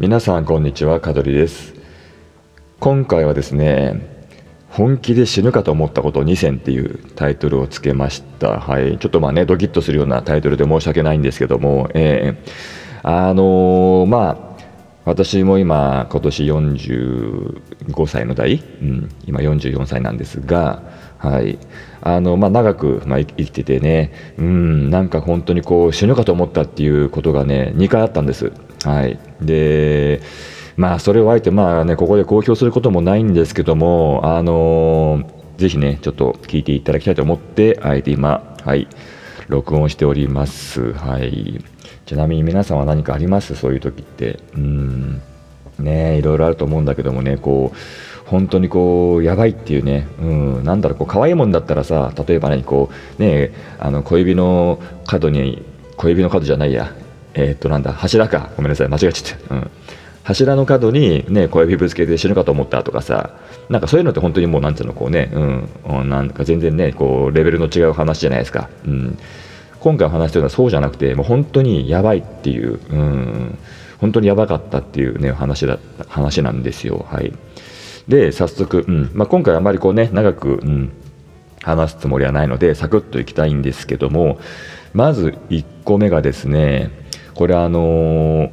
皆さんこんにちは香取です。今回はですね本気で死ぬかと思ったこと2選っていうタイトルをつけました。はい。ちょっとまあねドキッとするようなタイトルで申し訳ないんですけどもえー、あのー、まあ私も今今年45歳の代、うん、今44歳なんですがはいあのまあ、長く、まあ、生きててね、うん、なんか本当にこう死ぬかと思ったっていうことがね、2回あったんです。はい、で、まあ、それをあえて、まあね、ここで公表することもないんですけども、あのぜひね、ちょっと聞いていただきたいと思って、あえて今、はい、録音しております。はい、ちなみに皆さんは何かあります？そういう時って。うん。ねいろいろあると思うんだけどもね、こう、本当にこうやばいっていうね、うん、なんだろうこう可愛いもんだったらさ例えばねこうねあの小指の角に小指の角じゃないや。えー、っとなんだ柱か。ごめんなさい間違えちゃった、うん、柱の角にね小指ぶつけて死ぬかと思ったとかさ。なんかそういうのって本当にもうなんていうのこうね、うん、なんか全然ねこうレベルの違う話じゃないですか、うん、今回話してるのはそうじゃなくてもう本当にやばいっていう、うん、本当にやばかったっていうね話だ話なんですよ。はい。で、早速、うん。まあ、今回あまりこうね、長く、うん、話すつもりはないので、サクッといきたいんですけども、まず1個目がですね、これあのー、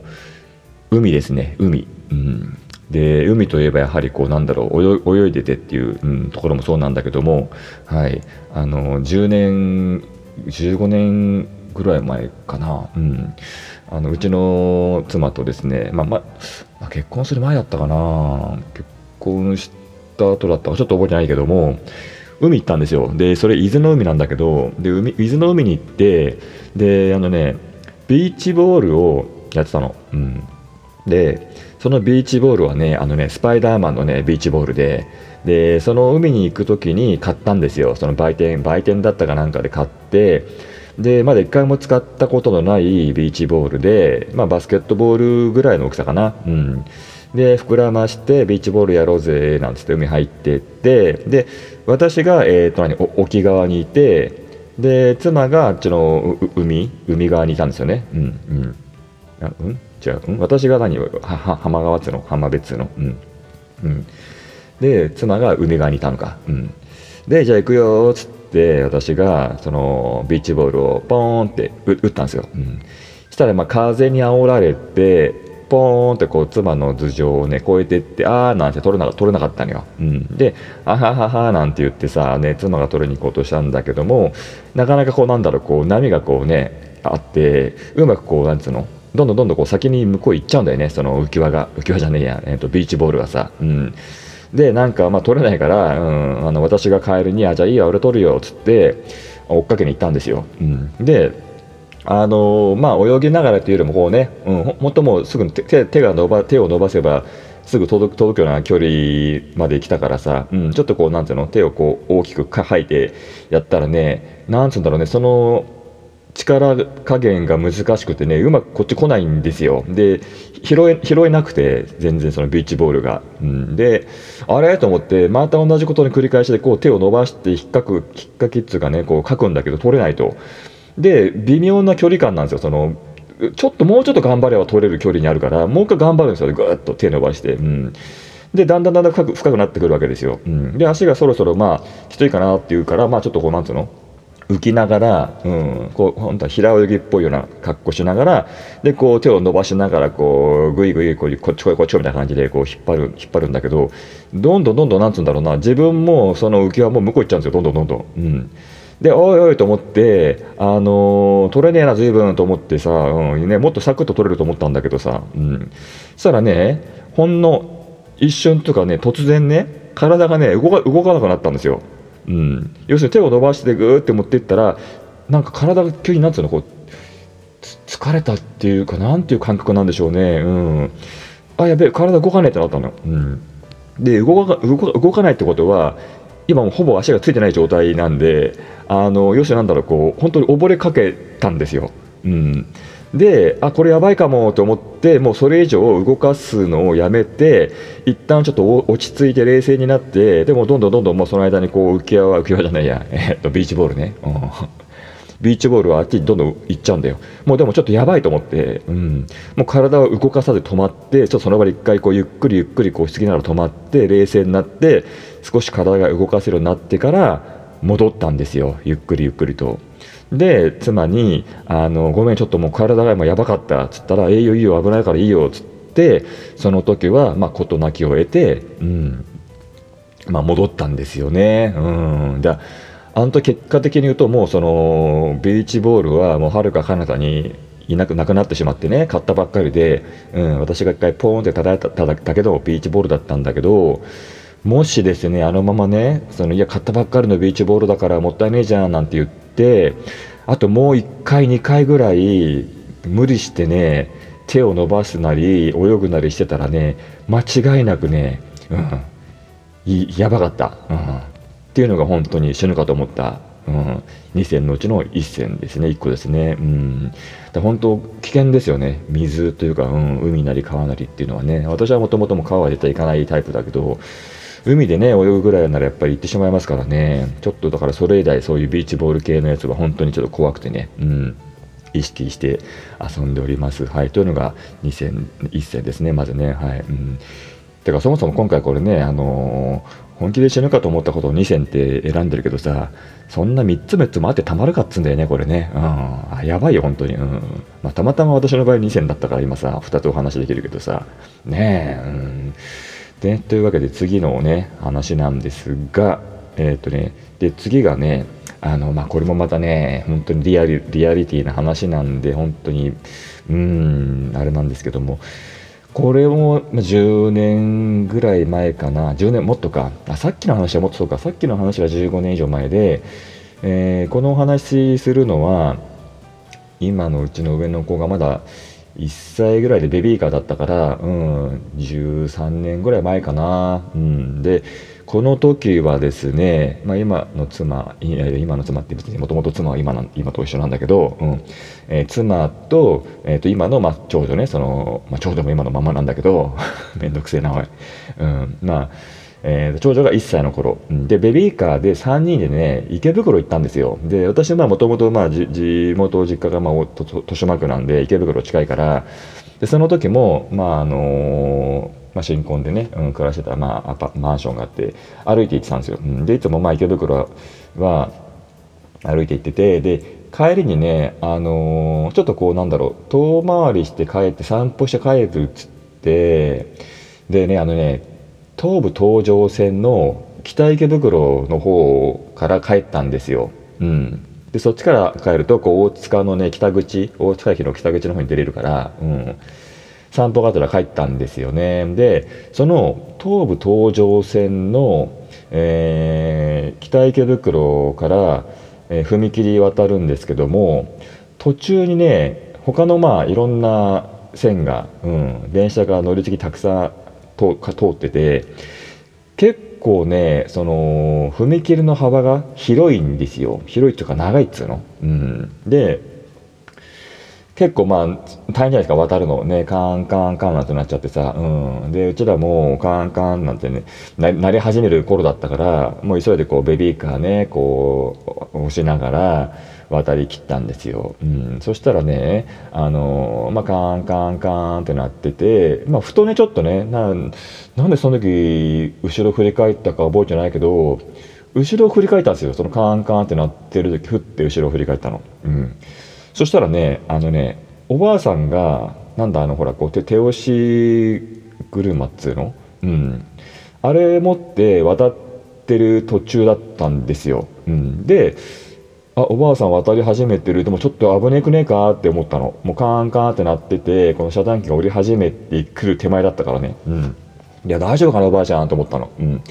海ですね、海。うん。で海といえばやはりこうなんだろう泳いでてっていう、うん、ところもそうなんだけども、はい、あの10年15年ぐらい前かな、うん、あのうちの妻とですね、まあまあ、結婚する前だったかな結婚した後だったかちょっと覚えてないけども、海行ったんですよ。で、それ伊豆の海なんだけど、で海伊豆の海に行って、で、あのね、ビーチボールをやってたの。うん。で、そのビーチボールはね、あのね、スパイダーマンのね、ビーチボールで、で、その海に行く時に買ったんですよ。その売店、売店だったかなんかで買って、で、まだ一回も使ったことのないビーチボールで、まあ、バスケットボールぐらいの大きさかな。うん。で膨らましてビーチボールやろうぜなんつって海入ってって。で私が、えー、と何沖側にいてで妻があっちの海海側にいたんですよね。うんうん。あうん？違う、うん、私が何は浜川津の？浜別の？うん。うん。で妻が海側にいたのか。うん。でじゃあ行くよっつって私がそのビーチボールをポーンって打ったんですよ、うん、したらまあ風に煽られてポーンってこう妻の頭上をね越えてってあーなんて取れな取れなかったのよ、うん、であはははなんて言ってさ、ね、妻が取りに行こうとしたんだけどもなかなかこうなんだろうこう波がこうねあってうまくこうなんつうの？どんどんどんどんこう先に向こう行っちゃうんだよねその浮き輪が。浮き輪じゃねえや、えー、とビーチボールがさ、うん、でなんかまあ取れないから、うん、あの私が帰るにあじゃあいいや俺取るよっつって追っかけに行ったんですよ、うん、であのまあ、泳ぎながらというよりもこうね、うん、本当もうすぐ手手が伸ば手を伸ばせばすぐ届く届くような距離まで来たからさ、うん、ちょっとこうなんていうの手をこう大きくか吐いてやったらねなんつうんだろうねその力加減が難しくてねうまくこっち来ないんですよ。で拾え拾えなくて全然そのビーチボールが、うん、であれ？と思ってまた同じことに繰り返しでこう手を伸ばして引っかく引っかきっつうかねこう書くんだけど取れないと。で微妙な距離感なんですよ。そのちょっともうちょっと頑張れば取れる距離にあるからもう一回頑張るんですよ。ぐっと手伸ばして、うん、でだんだんだんだん深く深くなってくるわけですよ、うん、で足がそろそろまあきついかなっていうからまあちょっとこうなんつうの？浮きながら、うん、こう本当は平泳ぎっぽいような格好しながらでこう手を伸ばしながらこうぐいぐいこうこっちこいこっちこいみたいな感じでこう引っ張る引っ張るんだけどどんどんどんどんなんつうんだろうな自分もその浮き輪も向こう行っちゃうんですよ。どんどんどんどん。うん。でおいおいと思って、あのー、取れねえな、随分と思ってさ、うん。ね、もっとサクッと取れると思ったんだけどさ、うん、そしたらね、ほんの一瞬とかね、突然ね、体がね、動か動かなくなったんですよ。うん、要するに手を伸ばしてぐーって持っていったら、なんか体が急になんつうの、こう、疲れたっていうか、なんていう感覚なんでしょうね。うん。あ、やべえ、体動かねえってなったの。うん。で動か動かないってことは今もほぼ足がついてない状態なんであの要するになんだろうこう本当に溺れかけたんですよ。うん、であこれやばいかもと思ってもうそれ以上動かすのをやめて一旦ちょっと落ち着いて冷静になってでもどんどんどんどんもうその間にこう浮き輪は浮き輪じゃないや、え、っとビーチボールね、うん、ビーチボールはあっちにどんどん行っちゃうんだよ。もうでもちょっとやばいと思って、うん、もう体を動かさず止まってちょっとその場で一回こうゆっくりゆっくりこうしぎながら止まって冷静になって少し体が動かせるようになってから戻ったんですよ。ゆっくりゆっくりと。で妻にあの「ごめんちょっともう体が今やばかった」っつったら「えいいよいいよ危ないからいいよ」っつってその時はまあ事なきを得て、うん。まあ、戻ったんですよね。うん、だあの時結果的に言うともうそのビーチボールはもうはるか彼方にいなくなくなってしまってね買ったばっかりで、うん、私が一回ポーンって叩いただけどビーチボールだったんだけどもしですねあのままねそのいや買ったばっかりのビーチボールだからもったいねえじゃんなんて言ってあともう1回2回ぐらい無理してね手を伸ばすなり泳ぐなりしてたらね間違いなくね、うん、やばかった、うん、っていうのが本当に死ぬかと思った、うん、2戦のうちの1戦ですね。1個ですね、うん、だ本当危険ですよね。水というか、うん、海なり川なりっていうのはね。私はもともとも川は絶対行かないタイプだけど海でね泳ぐぐらいならやっぱり行ってしまいますからね。ちょっとだからそれ以来そういうビーチボール系のやつは本当にちょっと怖くてね、うん、意識して遊んでおります。はい、というのが2戦1戦ですね。まずね。はい。うん、てかそもそも今回これね、あのー、本気で死ぬかと思ったことを2戦って選んでるけどさそんな3つ3つもあってたまるかっつんだよねこれね、うん、あやばいよ本当に、うん。まあ、たまたま私の場合2戦だったから今さ2つお話できるけどさ。ねえ、うん。ね、というわけで次のね話なんですが、えっ、ー、とね、で次がねあの、まあ、これもまたね本当にリアリリアリティな話なんで本当にうんあれなんですけどもこれも10年ぐらい前かな。10年もっとか。あさっきの話はもっとそうか。さっきの話は15年以上前で、えー、このお話するのは今のうちの上の子がまだ1歳ぐらいでベビーカーだったから、うん、13年ぐらい前かな。うん、でこの時はですね、まあ、今の妻い今の妻って別にもともと妻は今の今と一緒なんだけど、うん。えー、妻と,、えー、と今の、まあ、長女ねその、まあ、長女も今のままなんだけど めんどくせえなおい、うん、まあえー、長女が1歳の頃。でベビーカーで3人でね池袋行ったんですよ。で私はもともと地元実家がまあ豊島区なんで池袋近いから。でその時もまああのーまあ、新婚でね、うん、暮らしてた、まあ、アパマンションがあって歩いて行ってたんですよ、うん、でいつもまあ池袋は歩いて行っててで帰りにね、あのー、ちょっとこうなんだろう遠回りして帰って散歩して帰るっつってでねあのね東武東上線の北池袋の方から帰ったんですよ。うん、でそっちから帰るとこう大塚のね北口大塚駅の北口の方に出れるから、うん、散歩がてら帰ったんですよね。でその東武東上線の、えー、北池袋から、えー、踏切渡るんですけども途中にね他のまあいろんな線が、うん、電車が乗り継ぎたくさん通ってて結構ねその踏切の幅が広いんですよ。広いっていうか長いっつうの。うん、で結構まあ大変じゃないですか渡るの。ねカンカンカンなんてなっちゃってさ、うん、でうちらもカンカンなんてねなり始める頃だったからもう急いでこうベビーカーねこう押しながら渡りきったんですよ、うん、そしたらねあのまあカンカンカンってなっててまあふとねちょっとねなんでその時後ろ振り返ったか覚えてないけど後ろを振り返ったんですよ。そのカンカンってなってる時ふって後ろを振り返ったの、うん、そしたらねあのねおばあさんがなんだあのほらこう手手押し車っつうの？うん。あれ持って渡ってる途中だったんですよ、うん、であおばあさん渡り始めてる。でもちょっと危ねくねえかって思ったの。もうカーンカーンってなっててこの遮断機が降り始めてくる手前だったからね。うん。いや大丈夫かなおばあちゃんと思ったの。うん。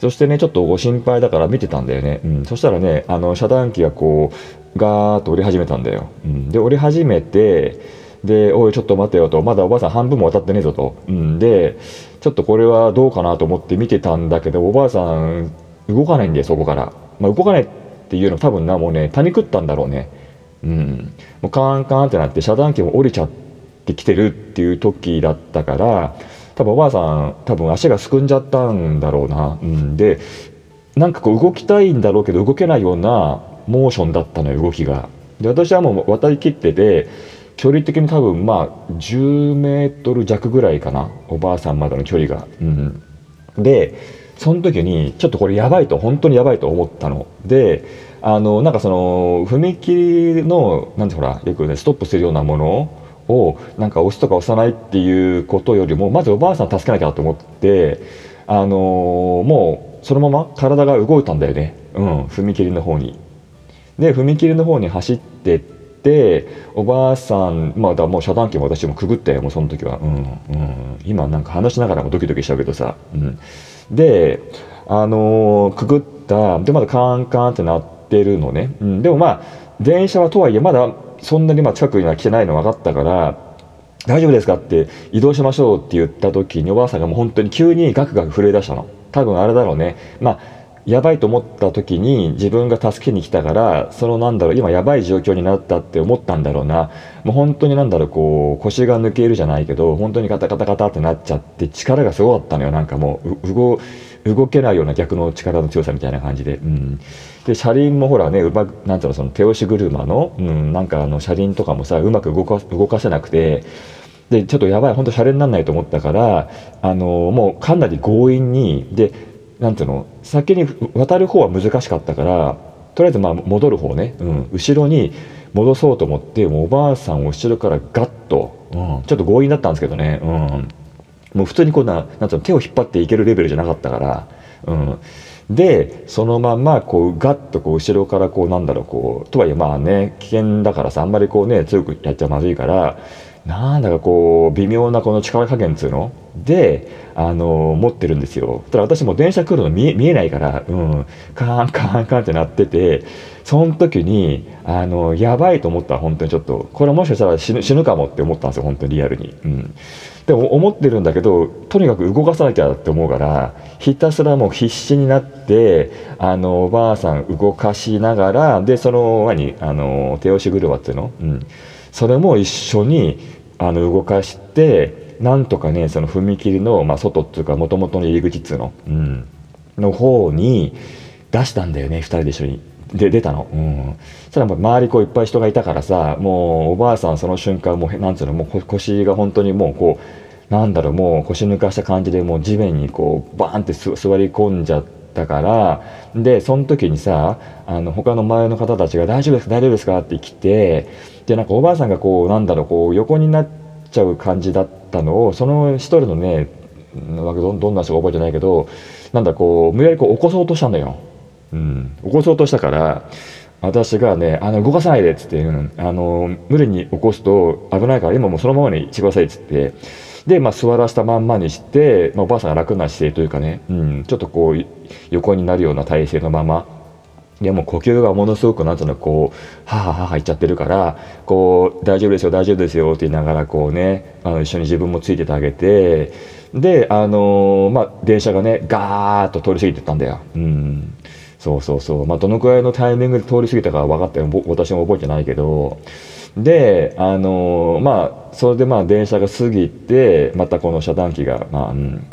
そしてねちょっとご心配だから見てたんだよね、うん、そしたらねあの遮断機がこうガーッと降り始めたんだよ、うん、で降り始めてで、おい、ちょっと待てよと、まだおばあさん半分も渡ってねえぞと。うん、で、ちょっとこれはどうかなと思って見てたんだけど、おばあさん動かないんだよ、そこから。まあ、動かないっていうの多分なもうねパニクったんだろうね。うん。もうカーンカーンってなって遮断機も降りちゃってきてるっていう時だったから多分おばあさん多分足がすくんじゃったんだろうな、うん、でなんかこう動きたいんだろうけど動けないようなモーションだったのよ動きが。で私はもう渡りきってて距離的に多分まあ10メートル弱ぐらいかな。おばあさんまでの距離が。うん、でその時にちょっとこれやばいと本当にやばいと思ったの。であのなんかその踏切のなんてほらよくねストップするようなものをなんか押すとか押さないっていうことよりもまずおばあさん助けなきゃと思ってあのもうそのまま体が動いたんだよね、うん、踏切の方に。で踏切の方に走ってっておばあさんまあだもう遮断機も私もくぐったよもうその時は、うんうん、今なんか話しながらもドキドキしちゃうけどさ、うん、であのー、くぐったでまだカンカンってなってるのね、うん、でもまあ電車はとはいえまだそんなにま近くには来てないの分かったから大丈夫ですかって移動しましょうって言った時におばあさんがもう本当に急にガクガク震え出したの。多分あれだろうね。まあやばいと思った時に自分が助けに来たからそのなんだろう今やばい状況になったって思ったんだろうな。もう本当になんだろうこう腰が抜けるじゃないけど本当にガタガタガタってなっちゃって力がすごかったのよ。なんかもう動動けないような逆の力の強さみたいな感じで、うん、で車輪もほらねうまなんていうのその手押し車の、うん、なんかあの車輪とかもさうまく動か動かせなくてでちょっとやばい本当シャレにならないと思ったからあのもうかなり強引にでなんていうの？先に渡る方は難しかったからとりあえずまあ戻る方ね、うん、後ろに戻そうと思ってもうおばあさんを後ろからガッと、うん、ちょっと強引だったんですけどね、うん、もう普通にこんななんていうの？手を引っ張っていけるレベルじゃなかったから、うん、でそのままこうガッとこう後ろからこうなんだろうこうとはいえまあね危険だからさあんまりこうね強くやっちゃまずいからなんだかこう微妙なこの力加減っつうの？であの持ってるんですよ。ただ私も電車来るの見えないから、うん、カーンカーンカーンってなっててその時にあのやばいと思ったら本当にちょっと。これもしかしたら死ぬ死ぬかもって思ったんですよ本当にリアルに。うん。でも思ってるんだけどとにかく動かさなきゃって思うからひたすらもう必死になってあのおばあさん動かしながらでその何あの手押し車っていうの、うん、それも一緒にあの動かしてなんとかねその踏切の、まあ、外っていうかもともとの入り口っつうの、うん、の方に出したんだよね2人で一緒に。で出たの、うん、そしたら周りこういっぱい人がいたからさもうおばあさんその瞬間もうなんつうのもう腰が本当にもうこうなんだろうもう腰抜かした感じでもう地面にこうバーンって座り込んじゃったからでその時にさあの他の周りの方たちが「大丈夫ですか？大丈夫ですか?」って来てでなんかおばあさんがこうなんだろうこう横になっちゃう感じだったのをその一人のねどどんな人か覚えてないけどなんだこう無理やりこう起こそうとしたんだよ。うん、起こそうとしたから私がね、あの、動かさないでっつって、うん、あの、無理に起こすと危ないから、今もうそのままにしてくださいっつって、で、まあ、座らせたまんまにして、まあ、おばあさんが楽な姿勢というかね、うん、ちょっとこう、横になるような体勢のまま、でも呼吸がものすごくなんとなくこう、はははは言っちゃってるから、こう、大丈夫ですよ、大丈夫ですよって言いながらこうね、あの一緒に自分もついててあげて、で、あのー、まあ、電車がね、ガーッと通り過ぎてったんだよ。うん。そうそうそう。まあ、どのくらいのタイミングで通り過ぎたか分かっても、私も覚えてないけど、で、あの、まあ、それでまあ、電車が過ぎて、またこの遮断機が、まあ、うん、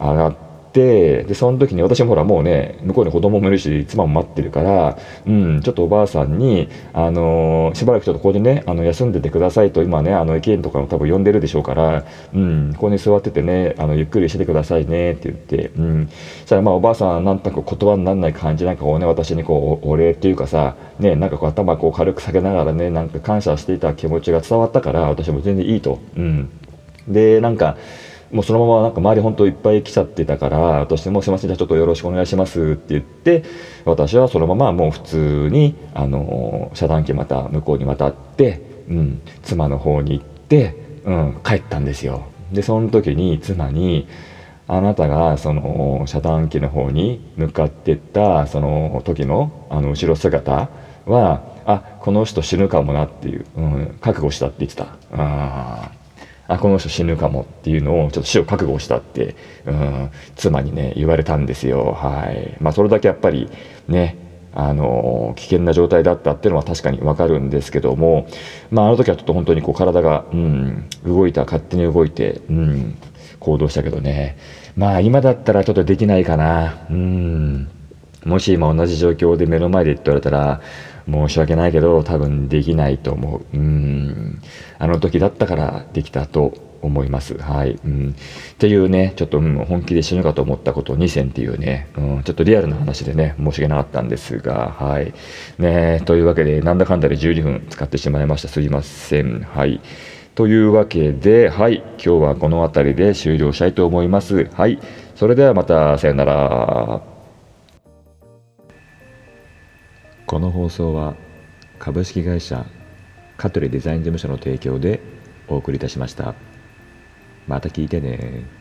上がって、てでその時に私もほらもうね向こうに子供もいるし妻も待ってるから、うん、ちょっとおばあさんに、あのー、しばらくちょっとここでねあの休んでてくださいと今ねあの駅員とかも多分呼んでるでしょうから、うん、ここに座っててねあのゆっくりしててくださいねって言って、うん、そしたらまあおばあさんなんとなく言葉にならない感じなんかこうね私にこうお礼っていうかさねなんかこう頭こう軽く下げながらねなんか感謝していた気持ちが伝わったから私も全然いいと。うん、でなんかもうそのままなんか周り本当いっぱい来ちゃってたから私もすいませんじゃあちょっとよろしくお願いしますって言って私はそのままもう普通にあの遮断機また向こうに渡って、うん、妻の方に行って、うん、帰ったんですよ。でその時に妻にあなたがその遮断機の方に向かってったその時のあの後ろ姿はあこの人死ぬかもなっていう、うん、覚悟したって言ってた。ああこの人死ぬかもっていうのをちょっと死を覚悟したって、うん、妻にね言われたんですよ。はい。まあそれだけやっぱりねあの危険な状態だったっていうのは確かにわかるんですけどもまああの時はちょっと本当にこう体が、うん、動いた勝手に動いて、うん、行動したけどね。まあ今だったらちょっとできないかな。うん。もし今同じ状況で目の前で言って言われたら申し訳ないけど多分できないと思ううんあの時だったからできたと思います。はい。うん。っていうね、ちょっと、うん、本気で死ぬかと思ったこと2選っていうね、うん、ちょっとリアルな話でね、申し訳なかったんですが、はい。ねというわけで、なんだかんだで12分使ってしまいました。すいません。はい。というわけで、はい。今日はこの辺りで終了したいと思います。はい。それではまた、さよなら。この放送は株式会社香取デザイン事務所の提供でお送りいたしました。また聞いてね